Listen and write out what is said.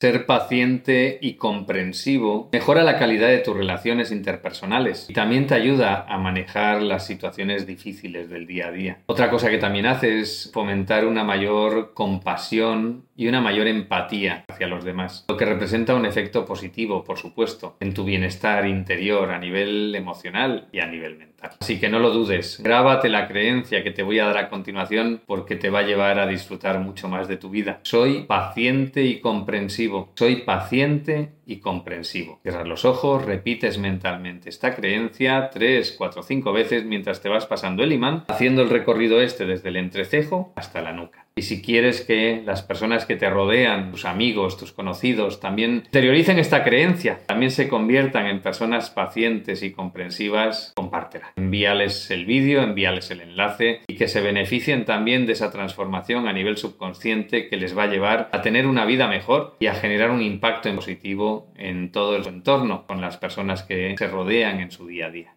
Ser paciente y comprensivo mejora la calidad de tus relaciones interpersonales y también te ayuda a manejar las situaciones difíciles del día a día. Otra cosa que también hace es fomentar una mayor compasión y una mayor empatía hacia los demás, lo que representa un efecto positivo, por supuesto, en tu bienestar interior a nivel emocional y a nivel mental. Así que no lo dudes, grábate la creencia que te voy a dar a continuación porque te va a llevar a disfrutar mucho más de tu vida. Soy paciente y comprensivo. Soy paciente y comprensivo. Cierras los ojos, repites mentalmente esta creencia tres, cuatro, cinco veces mientras te vas pasando el imán, haciendo el recorrido este desde el entrecejo hasta la nuca. Y si quieres que las personas que te rodean, tus amigos, tus conocidos, también interioricen esta creencia, también se conviertan en personas pacientes y comprensivas, compártela. Envíales el vídeo, envíales el enlace y que se beneficien también de esa transformación a nivel subconsciente que les va a llevar a tener una vida mejor y a generar un impacto positivo en todo el entorno con las personas que se rodean en su día a día.